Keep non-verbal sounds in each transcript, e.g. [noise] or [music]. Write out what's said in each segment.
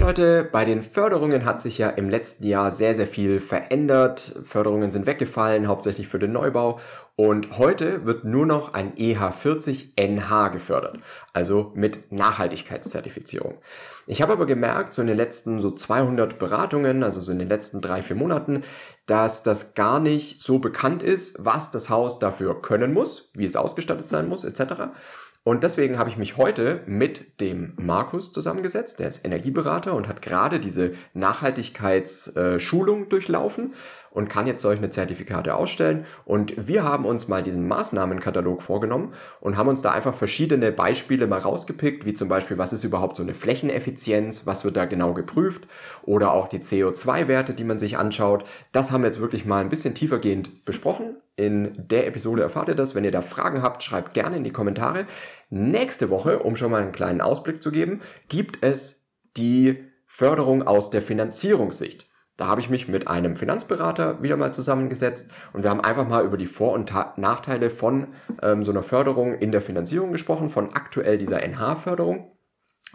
Leute, bei den Förderungen hat sich ja im letzten Jahr sehr, sehr viel verändert. Förderungen sind weggefallen, hauptsächlich für den Neubau. Und heute wird nur noch ein EH40 NH gefördert, also mit Nachhaltigkeitszertifizierung. Ich habe aber gemerkt, so in den letzten so 200 Beratungen, also so in den letzten drei, vier Monaten, dass das gar nicht so bekannt ist, was das Haus dafür können muss, wie es ausgestattet sein muss, etc. Und deswegen habe ich mich heute mit dem Markus zusammengesetzt, der ist Energieberater und hat gerade diese Nachhaltigkeitsschulung durchlaufen und kann jetzt solche Zertifikate ausstellen. Und wir haben uns mal diesen Maßnahmenkatalog vorgenommen und haben uns da einfach verschiedene Beispiele mal rausgepickt, wie zum Beispiel, was ist überhaupt so eine Flächeneffizienz, was wird da genau geprüft oder auch die CO2-Werte, die man sich anschaut. Das haben wir jetzt wirklich mal ein bisschen tiefergehend besprochen. In der Episode erfahrt ihr das. Wenn ihr da Fragen habt, schreibt gerne in die Kommentare. Nächste Woche, um schon mal einen kleinen Ausblick zu geben, gibt es die Förderung aus der Finanzierungssicht. Da habe ich mich mit einem Finanzberater wieder mal zusammengesetzt und wir haben einfach mal über die Vor- und Nachteile von ähm, so einer Förderung in der Finanzierung gesprochen, von aktuell dieser NH-Förderung.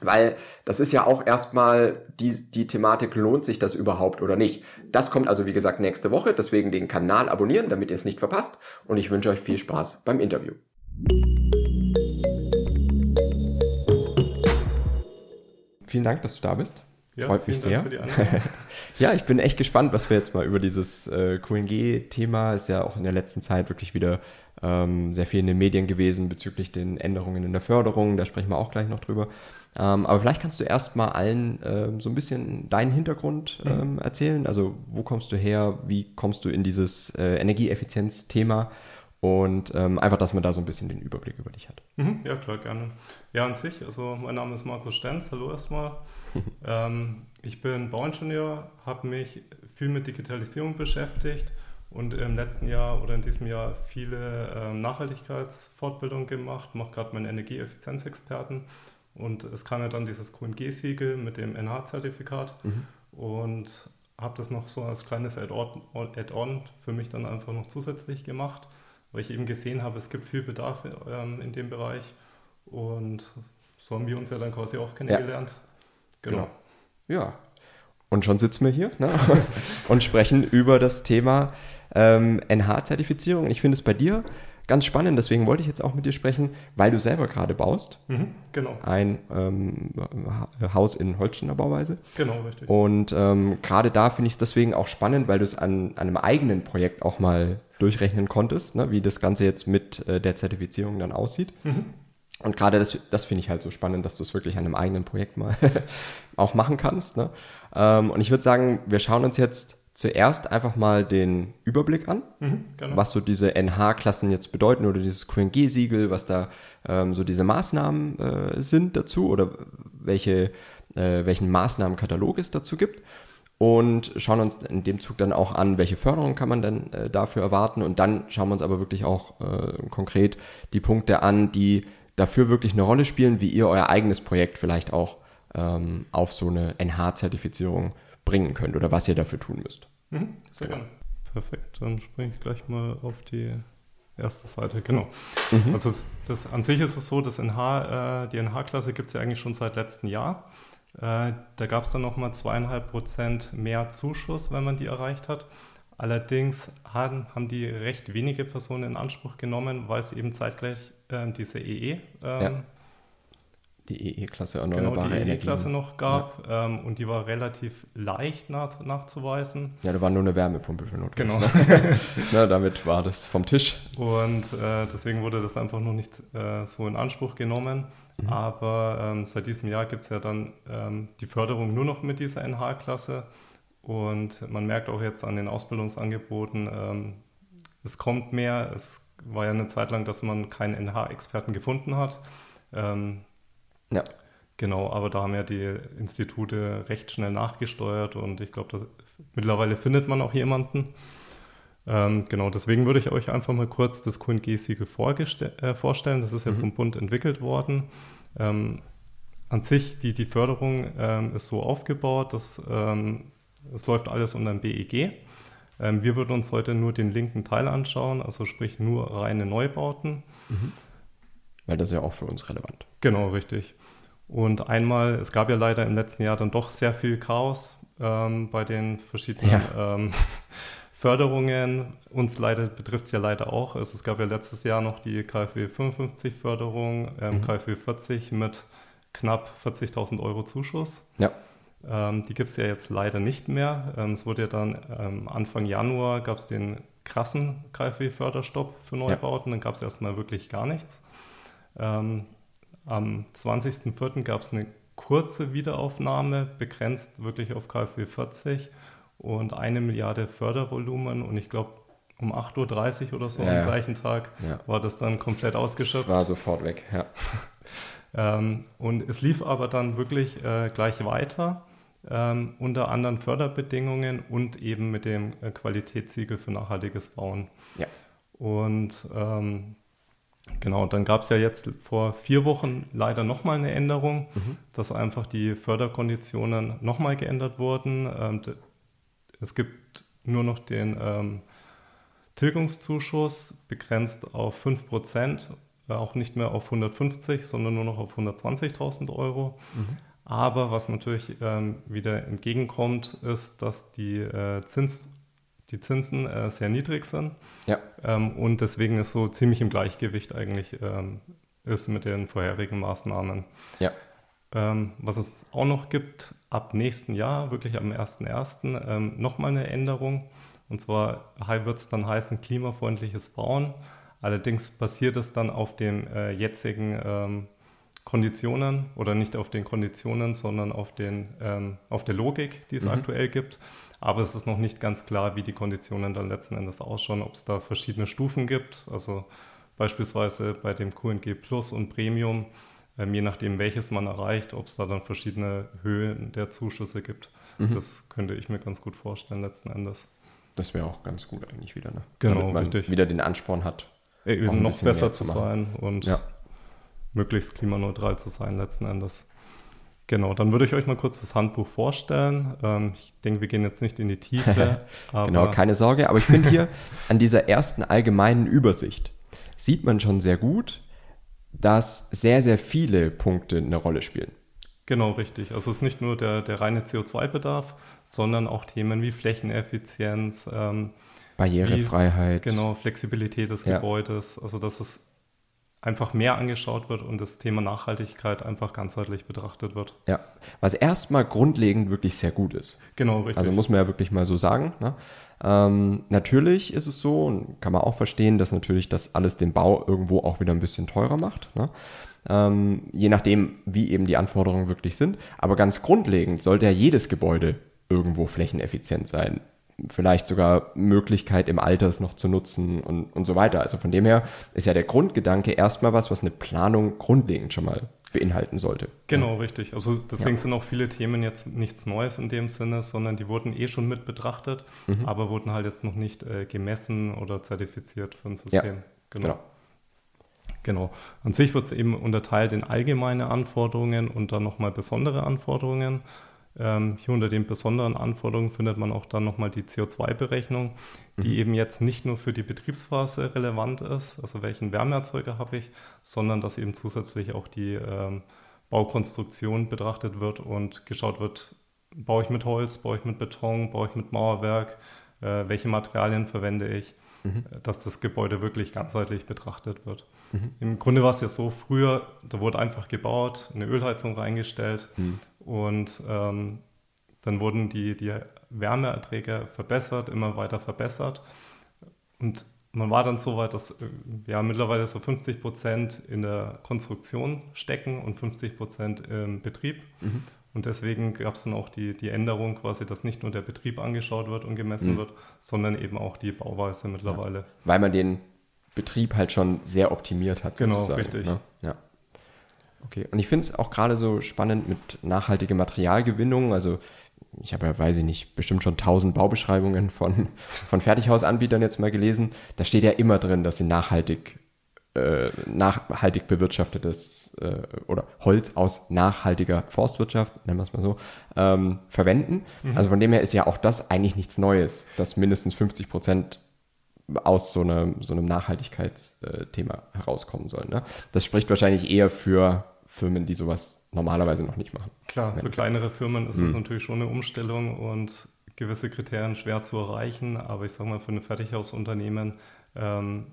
Weil das ist ja auch erstmal die, die Thematik, lohnt sich das überhaupt oder nicht. Das kommt also wie gesagt nächste Woche, deswegen den Kanal abonnieren, damit ihr es nicht verpasst. Und ich wünsche euch viel Spaß beim Interview. Vielen Dank, dass du da bist. Ja, Freut mich sehr. [laughs] ja, ich bin echt gespannt, was wir jetzt mal über dieses äh, QNG-Thema, ist ja auch in der letzten Zeit wirklich wieder ähm, sehr viel in den Medien gewesen bezüglich den Änderungen in der Förderung, da sprechen wir auch gleich noch drüber. Ähm, aber vielleicht kannst du erst mal allen ähm, so ein bisschen deinen Hintergrund mhm. ähm, erzählen. Also wo kommst du her, wie kommst du in dieses äh, Energieeffizienz-Thema? Und ähm, einfach, dass man da so ein bisschen den Überblick über dich hat. Mhm, ja, klar, gerne. Ja, an sich, also mein Name ist Markus Stenz, hallo erstmal. [laughs] ähm, ich bin Bauingenieur, habe mich viel mit Digitalisierung beschäftigt und im letzten Jahr oder in diesem Jahr viele ähm, Nachhaltigkeitsfortbildungen gemacht, mache gerade meinen Energieeffizienzexperten und es kam ja dann dieses QNG-Siegel mit dem NH-Zertifikat mhm. und habe das noch so als kleines Add-on für mich dann einfach noch zusätzlich gemacht weil ich eben gesehen habe, es gibt viel Bedarf ähm, in dem Bereich und so haben wir uns ja dann quasi auch kennengelernt. Ja. Genau. genau. Ja. Und schon sitzen wir hier ne? [laughs] und sprechen über das Thema ähm, NH-Zertifizierung. Ich finde es bei dir ganz spannend, deswegen wollte ich jetzt auch mit dir sprechen, weil du selber gerade baust. Mhm, genau. Ein ähm, Haus in Holsteiner Bauweise. Genau, richtig. Und ähm, gerade da finde ich es deswegen auch spannend, weil du es an, an, einem eigenen Projekt auch mal durchrechnen konntest, ne, wie das Ganze jetzt mit äh, der Zertifizierung dann aussieht. Mhm. Und gerade das, das finde ich halt so spannend, dass du es wirklich an einem eigenen Projekt mal [laughs] auch machen kannst. Ne? Ähm, und ich würde sagen, wir schauen uns jetzt zuerst einfach mal den Überblick an, mhm, genau. was so diese NH-Klassen jetzt bedeuten oder dieses QNG-Siegel, was da ähm, so diese Maßnahmen äh, sind dazu oder welche, äh, welchen Maßnahmenkatalog es dazu gibt. Und schauen uns in dem Zug dann auch an, welche Förderung kann man denn äh, dafür erwarten. Und dann schauen wir uns aber wirklich auch äh, konkret die Punkte an, die dafür wirklich eine Rolle spielen, wie ihr euer eigenes Projekt vielleicht auch ähm, auf so eine NH-Zertifizierung bringen könnt oder was ihr dafür tun müsst. Mhm, sehr genau. gerne. Perfekt, dann springe ich gleich mal auf die erste Seite. Genau. Mhm. Also das, an sich ist es so, dass NH, äh, die NH-Klasse gibt es ja eigentlich schon seit letztem Jahr. Äh, da gab es dann nochmal zweieinhalb Prozent mehr Zuschuss, wenn man die erreicht hat. Allerdings haben, haben die recht wenige Personen in Anspruch genommen, weil es eben zeitgleich äh, diese EE ähm, ja die EE-Klasse erneuerbare genau, die EE-Klasse noch gab ja. ähm, und die war relativ leicht nach, nachzuweisen. Ja, da war nur eine Wärmepumpe für notwendig. Genau. Ne? [laughs] Na, damit war das vom Tisch. Und äh, deswegen wurde das einfach noch nicht äh, so in Anspruch genommen. Mhm. Aber ähm, seit diesem Jahr gibt es ja dann ähm, die Förderung nur noch mit dieser NH-Klasse. Und man merkt auch jetzt an den Ausbildungsangeboten, ähm, es kommt mehr. Es war ja eine Zeit lang, dass man keinen NH-Experten gefunden hat. Ähm, ja. Genau, aber da haben ja die Institute recht schnell nachgesteuert und ich glaube, mittlerweile findet man auch jemanden. Ähm, genau, deswegen würde ich euch einfach mal kurz das QNG-Siegel äh, vorstellen. Das ist ja mhm. vom Bund entwickelt worden. Ähm, an sich, die, die Förderung ähm, ist so aufgebaut, dass ähm, es läuft alles unter dem BEG. Ähm, wir würden uns heute nur den linken Teil anschauen, also sprich nur reine Neubauten. Mhm. Weil das ist ja auch für uns relevant. Genau, richtig. Und einmal, es gab ja leider im letzten Jahr dann doch sehr viel Chaos ähm, bei den verschiedenen ja. ähm, [laughs] Förderungen. Uns leider betrifft es ja leider auch. Also es gab ja letztes Jahr noch die KfW 55 Förderung, ähm, mhm. KfW 40 mit knapp 40.000 Euro Zuschuss. Ja. Ähm, die gibt es ja jetzt leider nicht mehr. Ähm, es wurde ja dann ähm, Anfang Januar gab es den krassen KfW-Förderstopp für Neubauten. Ja. Dann gab es erstmal wirklich gar nichts. Ähm, am 20.04. gab es eine kurze Wiederaufnahme, begrenzt wirklich auf KfW 40 und eine Milliarde Fördervolumen und ich glaube um 8.30 Uhr oder so ja, am gleichen Tag ja. war das dann komplett ausgeschöpft. Das war sofort weg, ja. [laughs] ähm, und es lief aber dann wirklich äh, gleich weiter, ähm, unter anderen Förderbedingungen und eben mit dem äh, Qualitätssiegel für nachhaltiges Bauen. Ja. Und ähm, Genau, dann gab es ja jetzt vor vier Wochen leider nochmal eine Änderung, mhm. dass einfach die Förderkonditionen nochmal geändert wurden. Ähm, es gibt nur noch den ähm, Tilgungszuschuss begrenzt auf 5 Prozent, äh, auch nicht mehr auf 150, sondern nur noch auf 120.000 Euro. Mhm. Aber was natürlich ähm, wieder entgegenkommt, ist, dass die, äh, Zins, die Zinsen äh, sehr niedrig sind. Ja. Ähm, und deswegen ist so ziemlich im Gleichgewicht eigentlich ähm, ist mit den vorherigen Maßnahmen. Ja. Ähm, was es auch noch gibt, ab nächsten Jahr, wirklich am 1.1., ähm, nochmal eine Änderung. Und zwar wird es dann heißen klimafreundliches Bauen. Allerdings basiert es dann auf den äh, jetzigen ähm, Konditionen oder nicht auf den Konditionen, sondern auf, den, ähm, auf der Logik, die es mhm. aktuell gibt. Aber es ist noch nicht ganz klar, wie die Konditionen dann letzten Endes ausschauen, ob es da verschiedene Stufen gibt. Also beispielsweise bei dem QNG Plus und Premium ähm, je nachdem, welches man erreicht, ob es da dann verschiedene Höhen der Zuschüsse gibt. Mhm. Das könnte ich mir ganz gut vorstellen, letzten Endes. Das wäre auch ganz gut eigentlich wieder, ne? Genau, Damit man richtig. wieder den Ansporn hat. Eben noch besser zu, sein und ja. Möglichst klimaneutral zu sein, letzten Endes. Genau, dann würde ich euch mal kurz das Handbuch vorstellen. Ähm, ich denke, wir gehen jetzt nicht in die Tiefe. [laughs] genau, keine Sorge. Aber ich finde hier an dieser ersten allgemeinen Übersicht sieht man schon sehr gut, dass sehr, sehr viele Punkte eine Rolle spielen. Genau, richtig. Also es ist nicht nur der, der reine CO2-Bedarf, sondern auch Themen wie Flächeneffizienz, ähm, Barrierefreiheit. Wie, genau, Flexibilität des ja. Gebäudes. Also dass es einfach mehr angeschaut wird und das Thema Nachhaltigkeit einfach ganzheitlich betrachtet wird. Ja, was erstmal grundlegend wirklich sehr gut ist. Genau, richtig. Also muss man ja wirklich mal so sagen. Ne? Ähm, natürlich ist es so, und kann man auch verstehen, dass natürlich das alles den Bau irgendwo auch wieder ein bisschen teurer macht. Ne? Ähm, je nachdem, wie eben die Anforderungen wirklich sind. Aber ganz grundlegend sollte ja jedes Gebäude irgendwo flächeneffizient sein. Vielleicht sogar Möglichkeit im Alters noch zu nutzen und, und so weiter. Also von dem her ist ja der Grundgedanke erstmal was, was eine Planung grundlegend schon mal beinhalten sollte. Genau, ja. richtig. Also deswegen ja. sind auch viele Themen jetzt nichts Neues in dem Sinne, sondern die wurden eh schon mit betrachtet, mhm. aber wurden halt jetzt noch nicht äh, gemessen oder zertifiziert ein System. Ja, genau. genau. Genau. An sich wird es eben unterteilt in allgemeine Anforderungen und dann nochmal besondere Anforderungen. Ähm, hier unter den besonderen Anforderungen findet man auch dann nochmal die CO2-Berechnung, die mhm. eben jetzt nicht nur für die Betriebsphase relevant ist, also welchen Wärmeerzeuger habe ich, sondern dass eben zusätzlich auch die ähm, Baukonstruktion betrachtet wird und geschaut wird, baue ich mit Holz, baue ich mit Beton, baue ich mit Mauerwerk, äh, welche Materialien verwende ich, mhm. Äh, dass das Gebäude wirklich ganzheitlich betrachtet wird. Mhm. Im Grunde war es ja so, früher, da wurde einfach gebaut, eine Ölheizung reingestellt mhm. Und ähm, dann wurden die, die Wärmeerträge verbessert, immer weiter verbessert. Und man war dann so weit, dass äh, ja mittlerweile so 50 Prozent in der Konstruktion stecken und 50 Prozent im Betrieb. Mhm. Und deswegen gab es dann auch die, die Änderung quasi, dass nicht nur der Betrieb angeschaut wird und gemessen mhm. wird, sondern eben auch die Bauweise mittlerweile. Ja, weil man den Betrieb halt schon sehr optimiert hat. Genau, sozusagen. richtig. Ne? Ja. Okay, und ich finde es auch gerade so spannend mit nachhaltiger Materialgewinnung. Also ich habe ja, weiß ich nicht, bestimmt schon tausend Baubeschreibungen von, von Fertighausanbietern jetzt mal gelesen. Da steht ja immer drin, dass sie nachhaltig, äh, nachhaltig bewirtschaftetes äh, oder Holz aus nachhaltiger Forstwirtschaft, nennen wir es mal so, ähm, verwenden. Mhm. Also von dem her ist ja auch das eigentlich nichts Neues, dass mindestens 50 Prozent aus so, eine, so einem Nachhaltigkeitsthema herauskommen sollen. Ne? Das spricht wahrscheinlich eher für Firmen, die sowas normalerweise noch nicht machen. Klar, für kleinere Firmen ist mhm. das natürlich schon eine Umstellung und gewisse Kriterien schwer zu erreichen, aber ich sage mal, für ein Fertighausunternehmen ähm,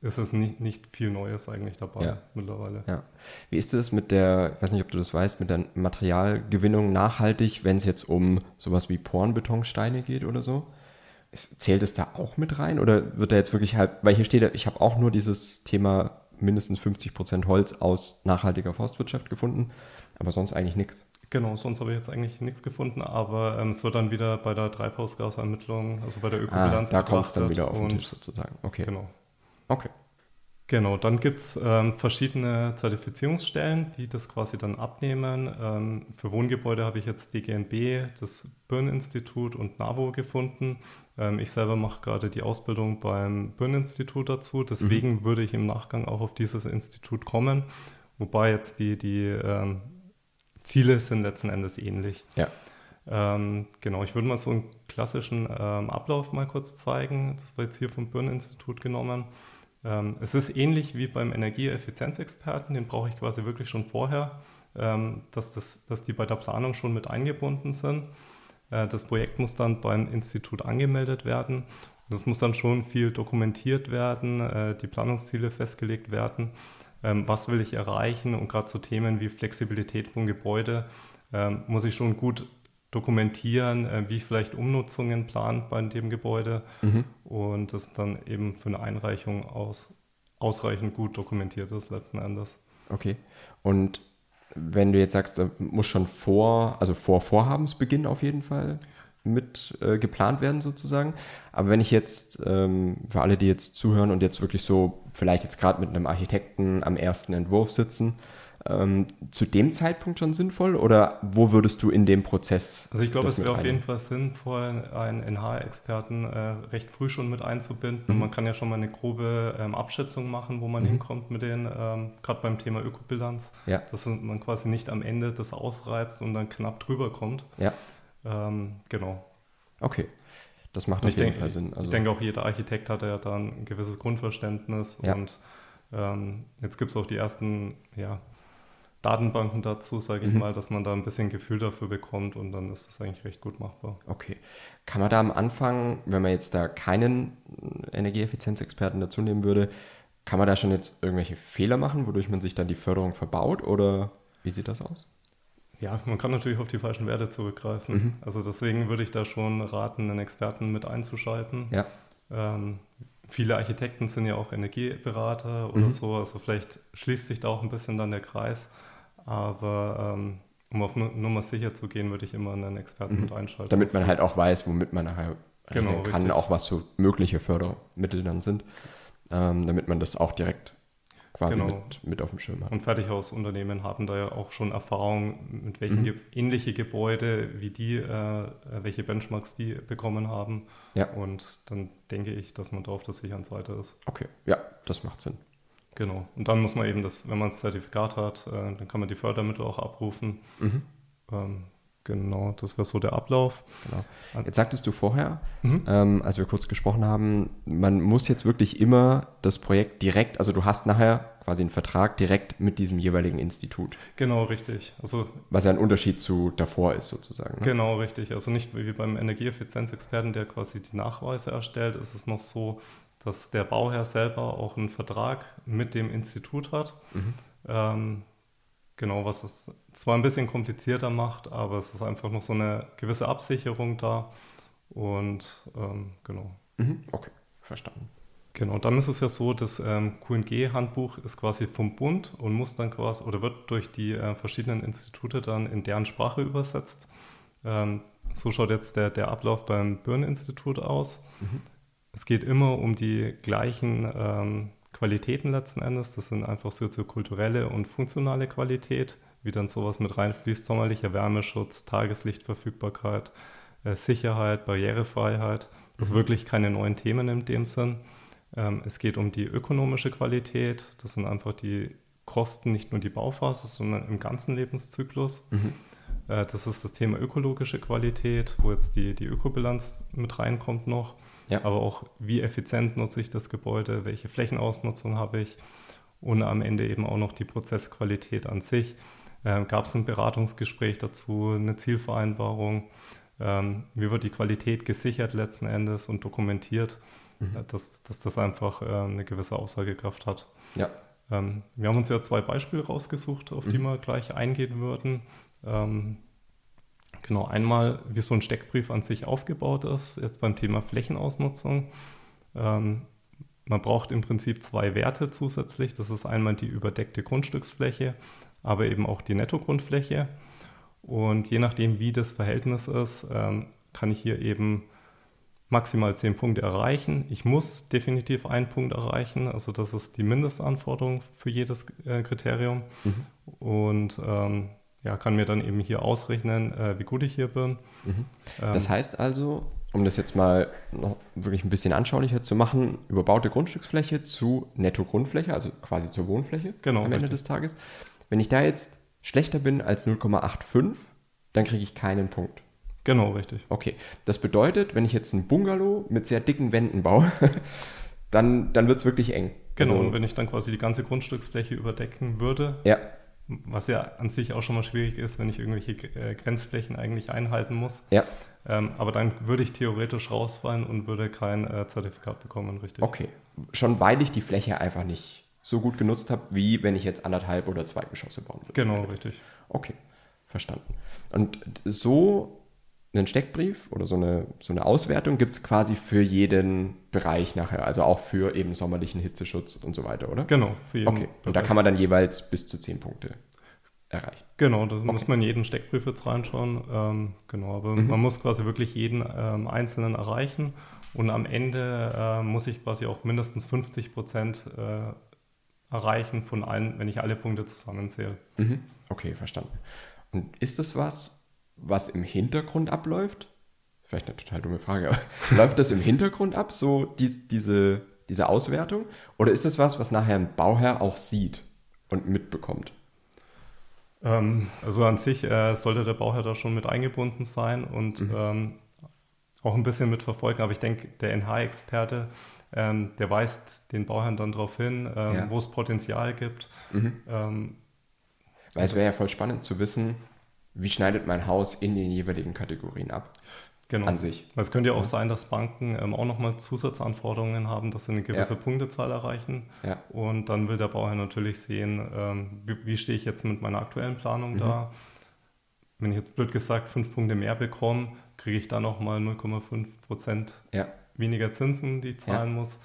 ist es nicht, nicht viel Neues eigentlich dabei ja. mittlerweile. Ja. Wie ist es mit der, ich weiß nicht, ob du das weißt, mit der Materialgewinnung nachhaltig, wenn es jetzt um sowas wie Pornbetonsteine geht oder so? Zählt es da auch mit rein oder wird da jetzt wirklich halt, weil hier steht, ich habe auch nur dieses Thema mindestens 50 Prozent Holz aus nachhaltiger Forstwirtschaft gefunden, aber sonst eigentlich nichts. Genau, sonst habe ich jetzt eigentlich nichts gefunden, aber ähm, es wird dann wieder bei der Treibhausgasermittlung, also bei der ah, Ökobilanz. Ah, da kommt es dann wieder auf den Tisch sozusagen. Okay. Genau. Okay. Genau, dann gibt es ähm, verschiedene Zertifizierungsstellen, die das quasi dann abnehmen. Ähm, für Wohngebäude habe ich jetzt DGNB, das Birn-Institut und NAVO gefunden. Ähm, ich selber mache gerade die Ausbildung beim Birn-Institut dazu, deswegen mhm. würde ich im Nachgang auch auf dieses Institut kommen, wobei jetzt die, die ähm, Ziele sind letzten Endes ähnlich. Ja. Ähm, genau, ich würde mal so einen klassischen ähm, Ablauf mal kurz zeigen. Das war jetzt hier vom Birn-Institut genommen. Ähm, es ist ähnlich wie beim Energieeffizienzexperten, den brauche ich quasi wirklich schon vorher, ähm, dass, das, dass die bei der Planung schon mit eingebunden sind. Äh, das Projekt muss dann beim Institut angemeldet werden. Es muss dann schon viel dokumentiert werden, äh, die Planungsziele festgelegt werden. Ähm, was will ich erreichen? Und gerade so Themen wie Flexibilität von Gebäude muss ich schon gut dokumentieren, äh, wie vielleicht Umnutzungen plant bei dem Gebäude mhm. und das dann eben für eine Einreichung aus, ausreichend gut dokumentiert ist letzten Endes. Okay. Und wenn du jetzt sagst, da muss schon vor, also vor Vorhabensbeginn auf jeden Fall mit äh, geplant werden sozusagen. Aber wenn ich jetzt, ähm, für alle, die jetzt zuhören und jetzt wirklich so vielleicht jetzt gerade mit einem Architekten am ersten Entwurf sitzen, ähm, zu dem Zeitpunkt schon sinnvoll oder wo würdest du in dem Prozess? Also ich glaube, es wäre auf jeden Fall sinnvoll, einen NH-Experten äh, recht früh schon mit einzubinden. Mhm. Man kann ja schon mal eine grobe ähm, Abschätzung machen, wo man mhm. hinkommt mit den, ähm, gerade beim Thema Ökobilanz, ja. dass man quasi nicht am Ende das ausreizt und dann knapp drüber kommt. Ja. Ähm, genau. Okay. Das macht auf jeden denke, Fall Sinn. Also ich denke auch jeder Architekt hat ja da ein gewisses Grundverständnis ja. und ähm, jetzt gibt es auch die ersten ja, Datenbanken dazu, sage ich mhm. mal, dass man da ein bisschen Gefühl dafür bekommt und dann ist das eigentlich recht gut machbar. Okay. Kann man da am Anfang, wenn man jetzt da keinen Energieeffizienzexperten dazu nehmen würde, kann man da schon jetzt irgendwelche Fehler machen, wodurch man sich dann die Förderung verbaut oder wie sieht das aus? Ja, man kann natürlich auf die falschen Werte zurückgreifen. Mhm. Also deswegen würde ich da schon raten, einen Experten mit einzuschalten. Ja. Ähm, viele Architekten sind ja auch Energieberater oder mhm. so, also vielleicht schließt sich da auch ein bisschen dann der Kreis. Aber ähm, um auf Nummer sicher zu gehen, würde ich immer einen Experten mhm. mit einschalten. Damit man halt auch weiß, womit man nachher genau, kann, richtig. auch was so mögliche Fördermittel dann sind, ähm, damit man das auch direkt quasi genau. mit, mit auf dem Schirm hat. Und Fertighausunternehmen haben da ja auch schon Erfahrung, mit welchen mhm. ge ähnliche Gebäude, wie die, äh, welche Benchmarks die bekommen haben. Ja. Und dann denke ich, dass man da auf der sicheren Seite ist. Okay, ja, das macht Sinn. Genau. Und dann muss man eben das, wenn man das Zertifikat hat, äh, dann kann man die Fördermittel auch abrufen. Mhm. Ähm, genau, das wäre so der Ablauf. Genau. Jetzt sagtest du vorher, mhm. ähm, als wir kurz gesprochen haben, man muss jetzt wirklich immer das Projekt direkt, also du hast nachher quasi einen Vertrag direkt mit diesem jeweiligen Institut. Genau, richtig. Also, Was ja ein Unterschied zu davor ist sozusagen. Ne? Genau, richtig. Also nicht wie beim Energieeffizienzexperten, der quasi die Nachweise erstellt, ist es noch so, dass der Bauherr selber auch einen Vertrag mit dem Institut hat. Mhm. Ähm, genau, was es zwar ein bisschen komplizierter macht, aber es ist einfach noch so eine gewisse Absicherung da. Und ähm, genau. Mhm. Okay, verstanden. Genau, dann ist es ja so, das ähm, QNG-Handbuch ist quasi vom Bund und muss dann quasi oder wird durch die äh, verschiedenen Institute dann in deren Sprache übersetzt. Ähm, so schaut jetzt der, der Ablauf beim Birn-Institut aus. Mhm. Es geht immer um die gleichen ähm, Qualitäten letzten Endes. Das sind einfach soziokulturelle und funktionale Qualität, wie dann sowas mit reinfließt, sommerlicher Wärmeschutz, Tageslichtverfügbarkeit, äh, Sicherheit, Barrierefreiheit. Das mhm. wirklich keine neuen Themen in dem Sinn. Ähm, es geht um die ökonomische Qualität. Das sind einfach die Kosten, nicht nur die Bauphase, sondern im ganzen Lebenszyklus. Mhm. Äh, das ist das Thema ökologische Qualität, wo jetzt die, die Ökobilanz mit reinkommt noch. Ja. Aber auch, wie effizient nutze ich das Gebäude, welche Flächenausnutzung habe ich und am Ende eben auch noch die Prozessqualität an sich. äh, gab es ein Beratungsgespräch dazu, eine Zielvereinbarung, ähm, wie wird die Qualität gesichert letzten Endes und dokumentiert, mhm. äh, dass, dass das einfach äh, eine gewisse Aussagekraft hat. Ja. Ähm, wir haben uns ja zwei Beispiele rausgesucht, auf mhm. die wir gleich eingehen würden. Genau, einmal, wie so ein Steckbrief an sich aufgebaut ist, jetzt beim Thema Flächenausnutzung. Ähm, man braucht im Prinzip zwei Werte zusätzlich. Das ist einmal die überdeckte Grundstücksfläche, aber eben auch die Nettogrundfläche. Und je nachdem, wie das Verhältnis ist, ähm, kann ich hier eben maximal zehn Punkte erreichen. Ich muss definitiv einen Punkt erreichen. Also das ist die Mindestanforderung für jedes äh, Kriterium. Mhm. Und ähm, ja, kann mir dann eben hier ausrechnen, äh, wie gut ich hier bin. Mhm. Das ähm, heißt also, um das jetzt mal noch wirklich ein bisschen anschaulicher zu machen, überbaute Grundstücksfläche zu Netto-Grundfläche, also quasi zur Wohnfläche genau, am Ende richtig. des Tages. Wenn ich da jetzt schlechter bin als 0,85, dann kriege ich keinen Punkt. Genau, richtig. Okay, das bedeutet, wenn ich jetzt ein Bungalow mit sehr dicken Wänden baue, [laughs] dann, dann wird es wirklich eng. Genau, also, und wenn ich dann quasi die ganze Grundstücksfläche überdecken würde, ja. Was ja an sich auch schon mal schwierig ist, wenn ich irgendwelche äh, Grenzflächen eigentlich einhalten muss, ja. Ähm, aber dann würde ich theoretisch rausfallen und würde kein äh, Zertifikat bekommen, richtig? Okay. Schon weil ich die Fläche einfach nicht so gut genutzt habe, wie wenn ich jetzt anderthalb oder zwei Geschosse bauen würde. Genau, richtig. Okay, verstanden. Und so einen Steckbrief oder so eine, so eine Auswertung gibt es quasi für jeden Bereich nachher, also auch für eben sommerlichen Hitzeschutz und so weiter, oder? Genau, für jeden. Okay, und da kann man dann jeweils bis zu zehn Punkte erreichen. Genau, da okay. muss man jeden Steckbrief jetzt reinschauen. Ähm, genau, aber mhm. man muss quasi wirklich jeden ähm, einzelnen erreichen und am Ende äh, muss ich quasi auch mindestens 50 Prozent äh, erreichen von allen, wenn ich alle Punkte zusammenzähle. Mhm. Okay, verstanden. Und ist das was, was im Hintergrund abläuft? Vielleicht eine total dumme Frage, aber [laughs] läuft das im Hintergrund ab, so die, diese, diese Auswertung? Oder ist das was, was nachher ein Bauherr auch sieht und mitbekommt? Ähm, also an sich äh, sollte der Bauherr da schon mit eingebunden sein und mhm. ähm, auch ein bisschen mitverfolgen. Aber ich denke, der NH-Experte, ähm, der weist den Bauherrn dann darauf hin, ähm, ja. wo es Potenzial gibt. Mhm. Ähm, Weil es wäre ja voll spannend zu wissen, wie schneidet mein Haus in den jeweiligen Kategorien ab genau. an sich. Es könnte ja auch sein, dass Banken ähm, auch nochmal Zusatzanforderungen haben, dass sie eine gewisse ja. Punktezahl erreichen. Ja. Und dann will der Bauherr natürlich sehen, ähm, wie, wie, stehe ich jetzt mit meiner aktuellen Planung mhm. da. Wenn ich jetzt blöd gesagt fünf Punkte mehr bekomme, kriege ich da nochmal 0,5 Prozent weniger Zinsen, die ich zahlen muss.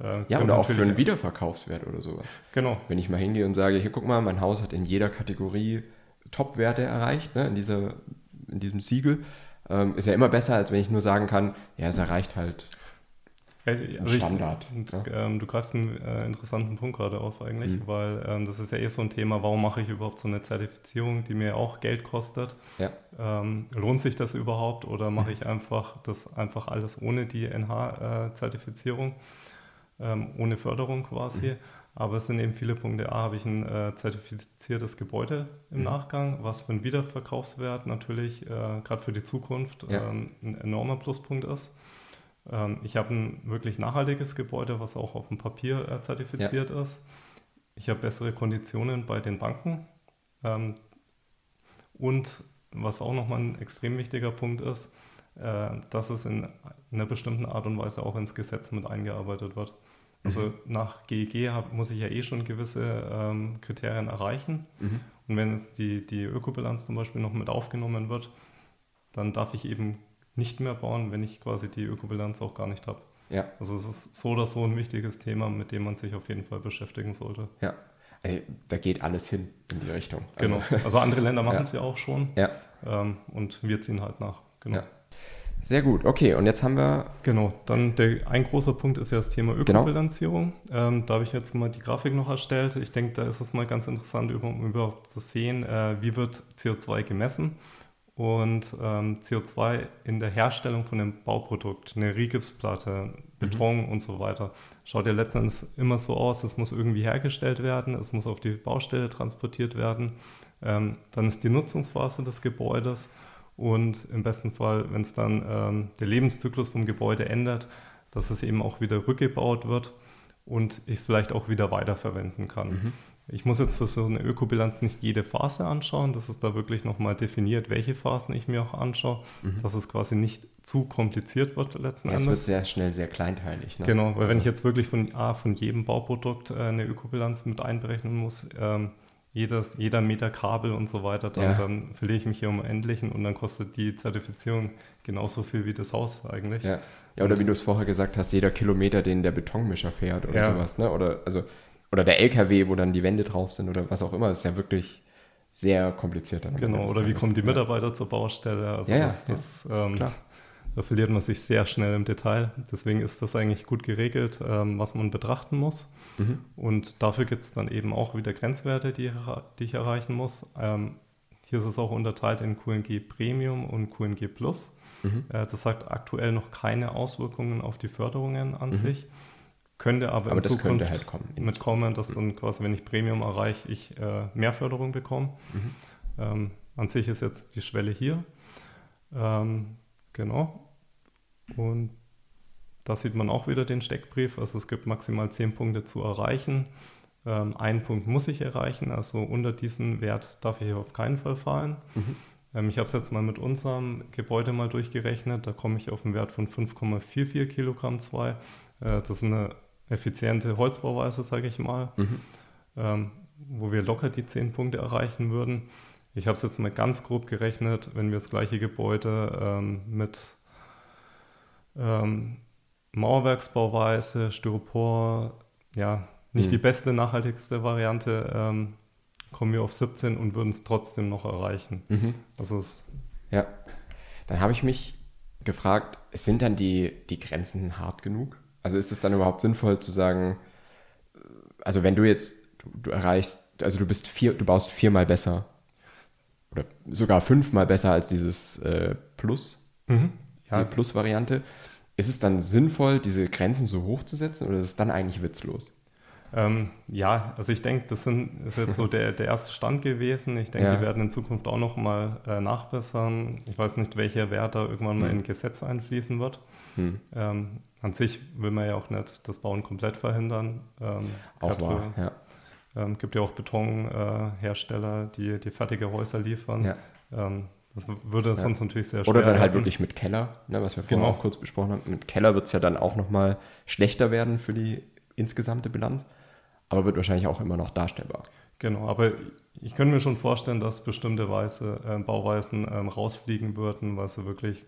Äh, ja, oder auch für einen Wiederverkaufswert oder sowas. Genau. Wenn ich mal hingehe und sage, hier guck mal, mein Haus hat in jeder Kategorie Top-Werte erreicht, ne, in, dieser, in diesem Siegel, ähm, ist ja immer besser, als wenn ich nur sagen kann, ja, es erreicht halt ja, Standard. Und, ja. ähm, du greifst einen äh, interessanten Punkt gerade auf eigentlich, mhm. weil ähm, das ist ja eh so ein Thema, warum mache ich überhaupt so eine Zertifizierung, die mir auch Geld kostet? Ja. Ähm, lohnt sich das überhaupt oder mache mhm. ich einfach das einfach alles ohne die NH-Zertifizierung, äh, ähm, ohne Förderung quasi? Mhm. Aber es sind eben viele Punkte. A, habe ich ein äh, zertifiziertes Gebäude im mhm. Nachgang, was für einen Wiederverkaufswert natürlich äh, gerade für die Zukunft ja. ähm, ein enormer Pluspunkt ist. Ähm, ich habe ein wirklich nachhaltiges Gebäude, was auch auf dem Papier äh, zertifiziert ja. ist. Ich habe bessere Konditionen bei den Banken. Ähm, und was auch nochmal ein extrem wichtiger Punkt ist, äh, dass es in einer bestimmten Art und Weise auch ins Gesetz mit eingearbeitet wird. Also mhm. nach GEG hab, muss ich ja eh schon gewisse ähm, Kriterien erreichen. Mhm. Und wenn jetzt die, die Ökobilanz zum Beispiel noch mit aufgenommen wird, dann darf ich eben nicht mehr bauen, wenn ich quasi die Ökobilanz auch gar nicht habe. Ja. Also es ist so oder so ein wichtiges Thema, mit dem man sich auf jeden Fall beschäftigen sollte. Ja. Also da geht alles hin in die Richtung. Genau. Also andere Länder machen es [laughs] ja. ja. auch schon. Ja. Ähm, und wir ziehen halt nach. Genau. Ja. Sehr gut, okay. Und jetzt haben wir. Genau, dann der, ein großer Punkt ist ja das Thema genau. Ökobilanzierung. Genau. Ähm, da habe ich jetzt mal die Grafik noch erstellt. Ich denke, da ist es mal ganz interessant, um überhaupt zu sehen, äh, wie wird CO2 gemessen und ähm, CO2 in der Herstellung von dem Bauprodukt, eine Rigipsplatte, Beton mhm. und so weiter. Schaut ja letztendlich immer so aus, es muss irgendwie hergestellt werden, es muss auf die Baustelle transportiert werden. Ähm, dann ist die Nutzungsphase des Gebäudes und im besten Fall, wenn es dann ähm, der Lebenszyklus vom Gebäude ändert, dass es eben auch wieder rückgebaut wird und ich es vielleicht auch wieder weiterverwenden kann. Mhm. Ich muss jetzt für so eine Ökobilanz nicht jede Phase anschauen. Das ist da wirklich nochmal definiert, welche Phasen ich mir auch anschaue, mhm. dass es quasi nicht zu kompliziert wird letzten ja, Endes. Es wird sehr schnell sehr kleinteilig. Ne? Genau, weil also. wenn ich jetzt wirklich von, ah, von jedem Bauprodukt äh, eine Ökobilanz mit einberechnen muss, ähm, jedes, jeder Meter Kabel und so weiter, dann, ja. dann verliere ich mich hier um Endlichen und dann kostet die Zertifizierung genauso viel wie das Haus eigentlich. Ja, ja oder wie du es vorher gesagt hast, jeder Kilometer, den der Betonmischer fährt oder ja. sowas, ne? Oder, also, oder der LKW, wo dann die Wände drauf sind oder was auch immer, ist ja wirklich sehr kompliziert. Dann genau, oder wie kommen die Mitarbeiter zur Baustelle? Also ja, das, das ähm, klar. Da verliert man sich sehr schnell im Detail. Deswegen ist das eigentlich gut geregelt, ähm, was man betrachten muss. Mhm. Und dafür gibt es dann eben auch wieder Grenzwerte, die, die ich erreichen muss. Ähm, hier ist es auch unterteilt in QNG Premium und QNG Plus. Mhm. Äh, das sagt aktuell noch keine Auswirkungen auf die Förderungen an mhm. sich. Könnte aber, aber in Zukunft halt kommen. mitkommen, dass dann quasi, wenn ich Premium erreiche, ich äh, mehr Förderung bekomme. Mhm. Ähm, an sich ist jetzt die Schwelle hier. Ähm, genau. Und da sieht man auch wieder den Steckbrief. Also es gibt maximal 10 Punkte zu erreichen. Ähm, einen Punkt muss ich erreichen, also unter diesen Wert darf ich auf keinen Fall fallen. Mhm. Ähm, ich habe es jetzt mal mit unserem Gebäude mal durchgerechnet. Da komme ich auf einen Wert von 5,44 Kilogramm 2. Äh, das ist eine effiziente Holzbauweise, sage ich mal, mhm. ähm, wo wir locker die 10 Punkte erreichen würden. Ich habe es jetzt mal ganz grob gerechnet, wenn wir das gleiche Gebäude ähm, mit ähm, Mauerwerksbauweise, Styropor, ja, nicht mhm. die beste, nachhaltigste Variante, ähm, kommen wir auf 17 und würden es trotzdem noch erreichen. Mhm. Also es ja, dann habe ich mich gefragt, sind dann die, die Grenzen hart genug? Also ist es dann überhaupt sinnvoll zu sagen, also wenn du jetzt, du, du erreichst, also du bist vier, du baust viermal besser oder sogar fünfmal besser als dieses äh, Plus, mhm. ja. die Plus-Variante. Ist es dann sinnvoll, diese Grenzen so hoch zu setzen oder ist es dann eigentlich witzlos? Ähm, ja, also ich denke, das sind, ist jetzt so [laughs] der, der erste Stand gewesen. Ich denke, ja. die werden in Zukunft auch noch mal äh, nachbessern. Ich weiß nicht, welcher Wert da irgendwann hm. mal in Gesetz einfließen wird. Hm. Ähm, an sich will man ja auch nicht das Bauen komplett verhindern. Ähm, auch wahr, ja. Ähm, gibt ja auch Betonhersteller, äh, die, die fertige Häuser liefern. Ja. Ähm, das würde sonst ja. natürlich sehr schwer Oder dann halt werden. wirklich mit Keller, ne, was wir vorhin genau. auch kurz besprochen haben. Mit Keller wird es ja dann auch nochmal schlechter werden für die insgesamte Bilanz, aber wird wahrscheinlich auch immer noch darstellbar. Genau, aber ich könnte mir schon vorstellen, dass bestimmte Weise, äh, Bauweisen ähm, rausfliegen würden, weil sie wirklich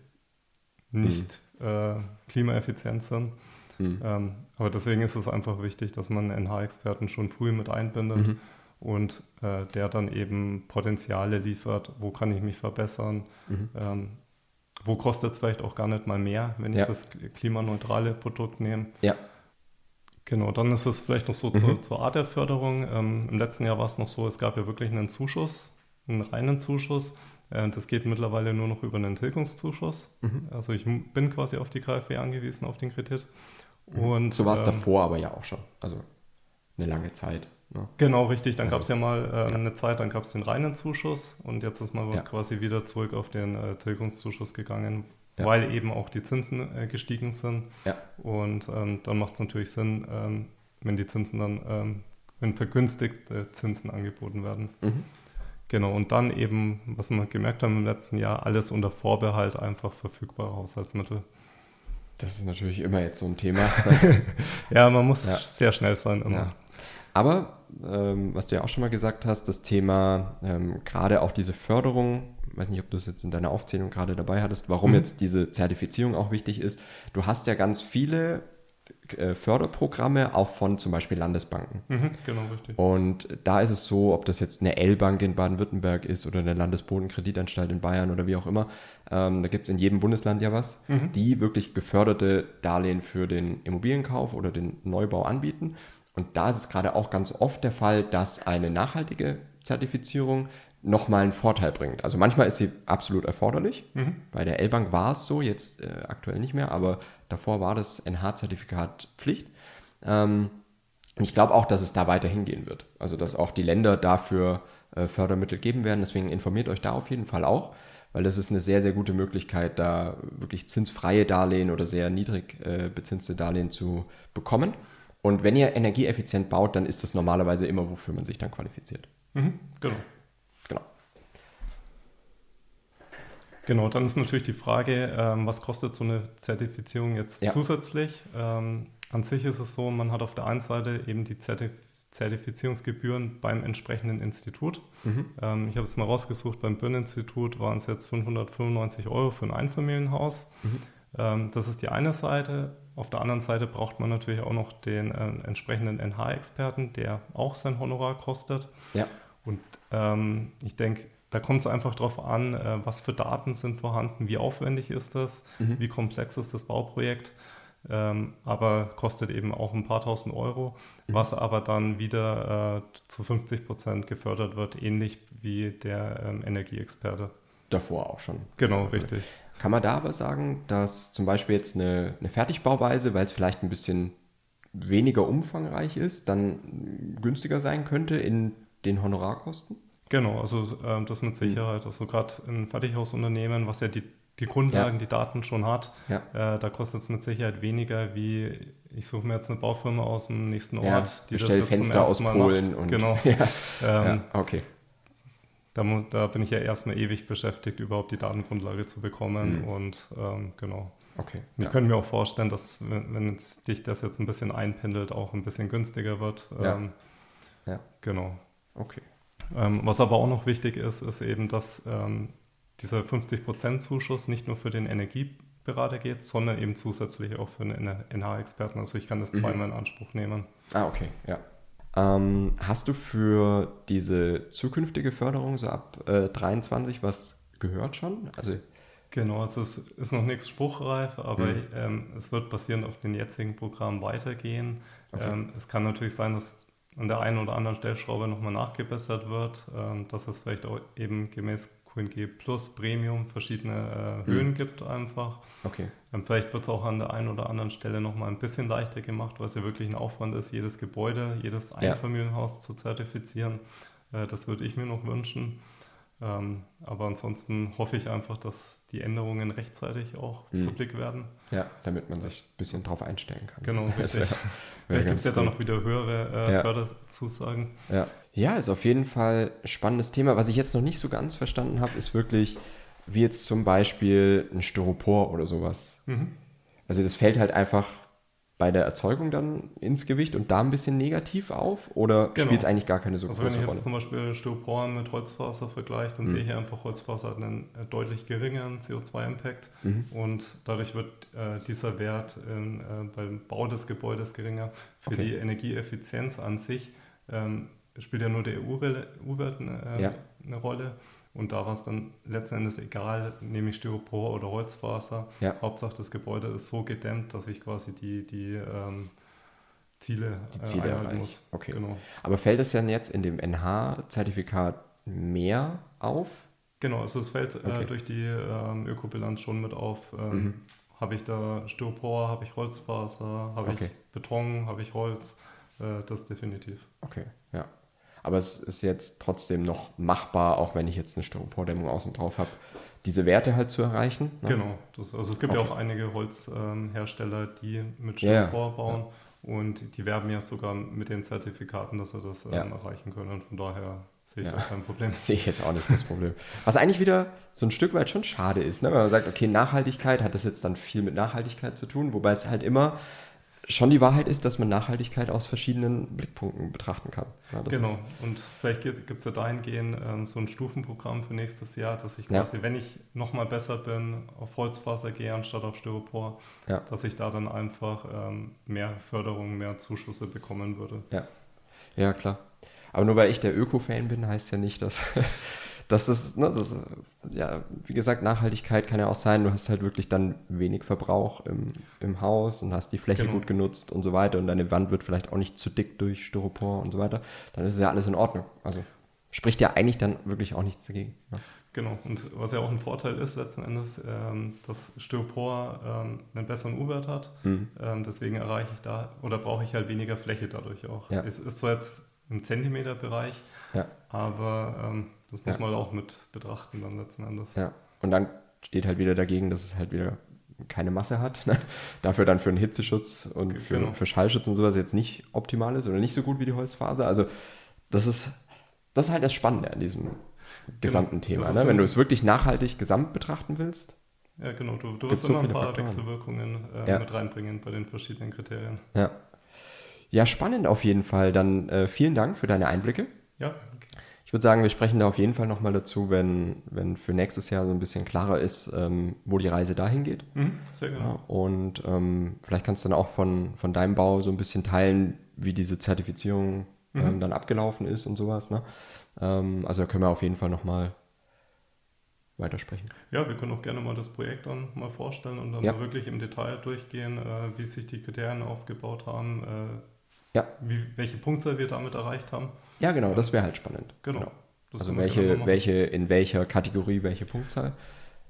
nicht mhm. äh, klimaeffizient sind. Mhm. Ähm, aber deswegen ist es einfach wichtig, dass man NH-Experten schon früh mit einbindet. Mhm und äh, der dann eben Potenziale liefert, wo kann ich mich verbessern, mhm. ähm, wo kostet es vielleicht auch gar nicht mal mehr, wenn ja. ich das klimaneutrale Produkt nehme. Ja. Genau, dann ist es vielleicht noch so mhm. zur, zur, Art der Förderung. Ähm, Im letzten Jahr war es noch so, es gab ja wirklich einen Zuschuss, einen reinen Zuschuss. Äh, das geht mittlerweile nur noch über einen Tilgungszuschuss. Mhm. Also ich bin quasi auf die KfW angewiesen, auf den Kredit. Mhm. Und, so war es ähm, davor aber ja auch schon. Also eine lange Zeit. Ja. Genau, richtig. Dann also, gab es ja mal äh, ja. eine Zeit, dann gab es den reinen Zuschuss und jetzt ist man ja. quasi wieder zurück auf den äh, Tilgungszuschuss gegangen, weil eben auch die Zinsen äh, gestiegen sind. Und ähm, dann macht es natürlich Sinn, ähm, wenn die Zinsen dann, ähm, wenn vergünstigte Zinsen angeboten werden. Mhm. Genau, und dann eben, was wir gemerkt haben im letzten Jahr, alles unter Vorbehalt einfach verfügbare Haushaltsmittel. Das ist natürlich immer jetzt so ein Thema. [laughs] ja, man muss sehr schnell sein immer. Aber, ähm, was du ja auch schon mal gesagt hast, das Thema ähm, gerade auch diese Förderung, ich weiß nicht, ob du es jetzt in deiner Aufzählung gerade dabei hattest, warum mhm. jetzt diese Zertifizierung auch wichtig ist. Du hast ja ganz viele Förderprogramme, auch von zum Beispiel Landesbanken. Mhm, genau, richtig. Und da ist es so, ob das jetzt eine L-Bank in Baden-Württemberg ist oder eine Landesbodenkreditanstalt in Bayern oder wie auch immer, ähm, da gibt es in jedem Bundesland ja was, mhm. die wirklich geförderte Darlehen für den Immobilienkauf oder den Neubau anbieten. Und da ist es gerade auch ganz oft der Fall, dass eine nachhaltige Zertifizierung nochmal einen Vorteil bringt. Also manchmal ist sie absolut erforderlich. Mhm. Bei der L-Bank war es so, jetzt äh, aktuell nicht mehr, aber davor war das NH-Zertifikat Pflicht. Ähm, ich glaube auch, dass es da weiter hingehen wird. Also dass auch die Länder dafür äh, Fördermittel geben werden. Deswegen informiert euch da auf jeden Fall auch, weil das ist eine sehr, sehr gute Möglichkeit, da wirklich zinsfreie Darlehen oder sehr niedrig äh, bezinste Darlehen zu bekommen. Und wenn ihr energieeffizient baut, dann ist das normalerweise immer, wofür man sich dann qualifiziert. Mhm, genau. Genau. Genau, dann ist natürlich die Frage, ähm, was kostet so eine Zertifizierung jetzt Ja. zusätzlich? Ähm, an sich ist es so, man hat auf der einen Seite eben die Zertif Zertifizierungsgebühren beim entsprechenden Institut. Mhm. Ähm, ich habe es mal rausgesucht, beim Bönn-Institut waren es jetzt 595 Euro für ein Einfamilienhaus. Mhm. Ähm, das ist die eine Seite. Auf der anderen Seite braucht man natürlich auch noch den äh, entsprechenden NH-Experten, der auch sein Honorar kostet. Ja. Und ähm, ich denke, da kommt es einfach darauf an, äh, was für Daten sind vorhanden, wie aufwendig ist das, Mhm. wie komplex ist das Bauprojekt. Ähm, aber kostet eben auch ein paar tausend Euro, Mhm. was aber dann wieder äh, zu 50 Prozent gefördert wird, ähnlich wie der ähm, Energieexperte. Davor auch schon. Genau, richtig. Kann man da aber sagen, dass zum Beispiel jetzt eine, eine Fertigbauweise, weil es vielleicht ein bisschen weniger umfangreich ist, dann günstiger sein könnte in den Honorarkosten? Genau, also ähm, das mit Sicherheit. Also gerade ein Fertighausunternehmen, was ja die, die Grundlagen, die Daten schon hat, Ja. äh, da kostet es mit Sicherheit weniger wie, ich suche mir jetzt eine Baufirma aus dem nächsten Ja, Ort, die das jetzt zum Fenster ersten aus Mal Polen macht. und- Genau. [laughs] Ja. Ähm, ja, okay. da, da bin ich ja erstmal ewig beschäftigt, überhaupt die Datengrundlage zu bekommen Mhm. und ähm, genau. Okay. Ich ja. könnte mir auch vorstellen, dass wenn, wenn jetzt dich das jetzt ein bisschen einpendelt, auch ein bisschen günstiger wird. Ja. Ähm, Ja. Genau. okay. Ähm, was aber auch noch wichtig ist, ist eben, dass ähm, dieser 50% Zuschuss nicht nur für den Energieberater geht, sondern eben zusätzlich auch für den NH-Experten. Also ich kann das Mhm. zweimal in Anspruch nehmen. Ah, okay, ja. Ähm, hast du für diese zukünftige Förderung so ab äh, 23 was gehört schon? Also, Genau, also es ist noch nichts spruchreif, aber Mhm. ähm, es wird basierend auf den jetzigen Programmen weitergehen. Okay. Ähm, es kann natürlich sein, dass an der einen oder anderen Stellschraube nochmal nachgebessert wird, ähm, dass es vielleicht auch eben gemäß QNG Plus Premium verschiedene äh, Mhm. Höhen gibt einfach. okay. Ähm, vielleicht wird es auch an der einen oder anderen Stelle nochmal ein bisschen leichter gemacht, weil es ja wirklich ein Aufwand ist, jedes Gebäude, jedes Ja. Einfamilienhaus zu zertifizieren. Äh, das würde ich mir noch wünschen. Ähm, aber ansonsten hoffe ich einfach, dass die Änderungen rechtzeitig auch Mhm. publik werden. Ja, damit man sich ein bisschen drauf einstellen kann. Genau, [laughs] richtig. wär- wär Vielleicht gibt es ja dann noch wieder höhere äh, Ja. Förderzusagen. Ja. ja, ist auf jeden Fall ein spannendes Thema. Was ich jetzt noch nicht so ganz verstanden habe, ist wirklich, wie jetzt zum Beispiel ein Styropor oder sowas. Mhm. Also das fällt halt einfach bei der Erzeugung dann ins Gewicht und da ein bisschen negativ auf? Oder Genau. spielt es eigentlich gar keine so Also wenn große ich Rolle? jetzt zum Beispiel Styropor mit Holzfaser vergleiche, dann Mhm. sehe ich einfach, Holzfaser hat einen äh, deutlich geringeren CO2-Impact Mhm. und dadurch wird äh, dieser Wert in, äh, beim Bau des Gebäudes geringer. Für Okay. die Energieeffizienz an sich ähm, spielt ja nur der EU-Wert eine, äh, Ja. eine Rolle und da war es dann letzten Endes egal, nehme ich Styropor oder Holzfaser. Ja. Hauptsache das Gebäude ist so gedämmt, dass ich quasi die, die ähm, Ziele, Die Ziele äh, erreicht. muss. Okay. Genau. Aber fällt es dann jetzt in dem NH-Zertifikat mehr auf? Genau, also es fällt Okay. äh, durch die ähm, Ökobilanz schon mit auf. Ähm, Mhm. Habe ich da Styropor, habe ich Holzfaser, habe Okay. ich Beton, habe ich Holz, äh, das definitiv. Okay, ja. Aber es ist jetzt trotzdem noch machbar, auch wenn ich jetzt eine Styropordämmung außen drauf habe, diese Werte halt zu erreichen. ne? Genau, das, also es gibt ja Okay. auch einige Holzhersteller, die mit Ja, ja. Styropor bauen und die werben ja sogar mit den Zertifikaten, dass sie das ähm, Ja. erreichen können. Und von daher sehe ich Ja. da kein Problem. [laughs] Sehe ich jetzt auch nicht das Problem. Was eigentlich wieder so ein Stück weit schon schade ist, ne? wenn man sagt, okay, Nachhaltigkeit hat das jetzt dann viel mit Nachhaltigkeit zu tun, wobei es halt immer schon die Wahrheit ist, dass man Nachhaltigkeit aus verschiedenen Blickpunkten betrachten kann. Ja, Genau, und vielleicht gibt es ja dahingehend ähm, so ein Stufenprogramm für nächstes Jahr, dass ich Ja. quasi, wenn ich nochmal besser bin, auf Holzfaser gehe anstatt auf Styropor, Ja. dass ich da dann einfach ähm, mehr Förderung, mehr Zuschüsse bekommen würde. ja, klar. Aber nur weil ich der Öko-Fan bin, heißt ja nicht, dass, dass das, ne, das, ja, wie gesagt, Nachhaltigkeit kann ja auch sein, du hast halt wirklich dann wenig Verbrauch im, im Haus und hast die Fläche Genau. gut genutzt und so weiter und deine Wand wird vielleicht auch nicht zu dick durch Styropor und so weiter, dann ist es ja alles in Ordnung. Also spricht ja eigentlich dann wirklich auch nichts dagegen. ne? Ja. Genau, und was ja auch ein Vorteil ist letzten Endes, ähm, dass Styropor ähm, einen besseren U-Wert hat. Mhm. Ähm, deswegen erreiche ich da oder brauche ich halt weniger Fläche dadurch auch. Ja. Es ist zwar jetzt im Zentimeterbereich, Ja. aber ähm, das muss Ja. man auch mit betrachten dann letzten Endes. Ja. Und dann steht halt wieder dagegen, dass es halt wieder keine Masse hat. Ne? Dafür dann für einen Hitzeschutz und für, genau. für Schallschutz und sowas jetzt nicht optimal ist oder nicht so gut wie die Holzfaser. Also das ist, das ist halt das Spannende an diesem genau. gesamten genau. Thema. Ne? Wenn du es wirklich nachhaltig gesamt betrachten willst. Ja, genau. Du, du wirst immer ein paar Faktoren. Wechselwirkungen äh, ja. mit reinbringen bei den verschiedenen Kriterien. Ja. Ja, spannend auf jeden Fall. Dann äh, vielen Dank für deine Einblicke. Ja, ich würde sagen, wir sprechen da auf jeden Fall nochmal dazu, wenn, wenn für nächstes Jahr so ein bisschen klarer ist, ähm, wo die Reise dahin geht. Mhm, sehr gerne. Ja, und ähm, vielleicht kannst du dann auch von, von deinem Bau so ein bisschen teilen, wie diese Zertifizierung mhm. ähm, dann abgelaufen ist und sowas. Ne? Ähm, also da können wir auf jeden Fall nochmal weitersprechen. Ja, wir können auch gerne mal das Projekt dann mal vorstellen und dann ja. mal wirklich im Detail durchgehen, äh, wie sich die Kriterien aufgebaut haben, äh, ja. Wie, welche Punktzahl wir damit erreicht haben. Ja, genau, das wäre halt spannend. Genau. genau. Also welche, welche, in welcher Kategorie, welche Punktzahl.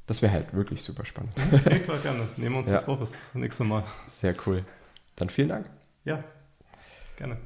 Das wäre halt wirklich super spannend. Ja, klar, gerne. [laughs] Nehmen wir uns ja. das vor das nächste Mal. Sehr cool. Dann vielen Dank. Ja, gerne.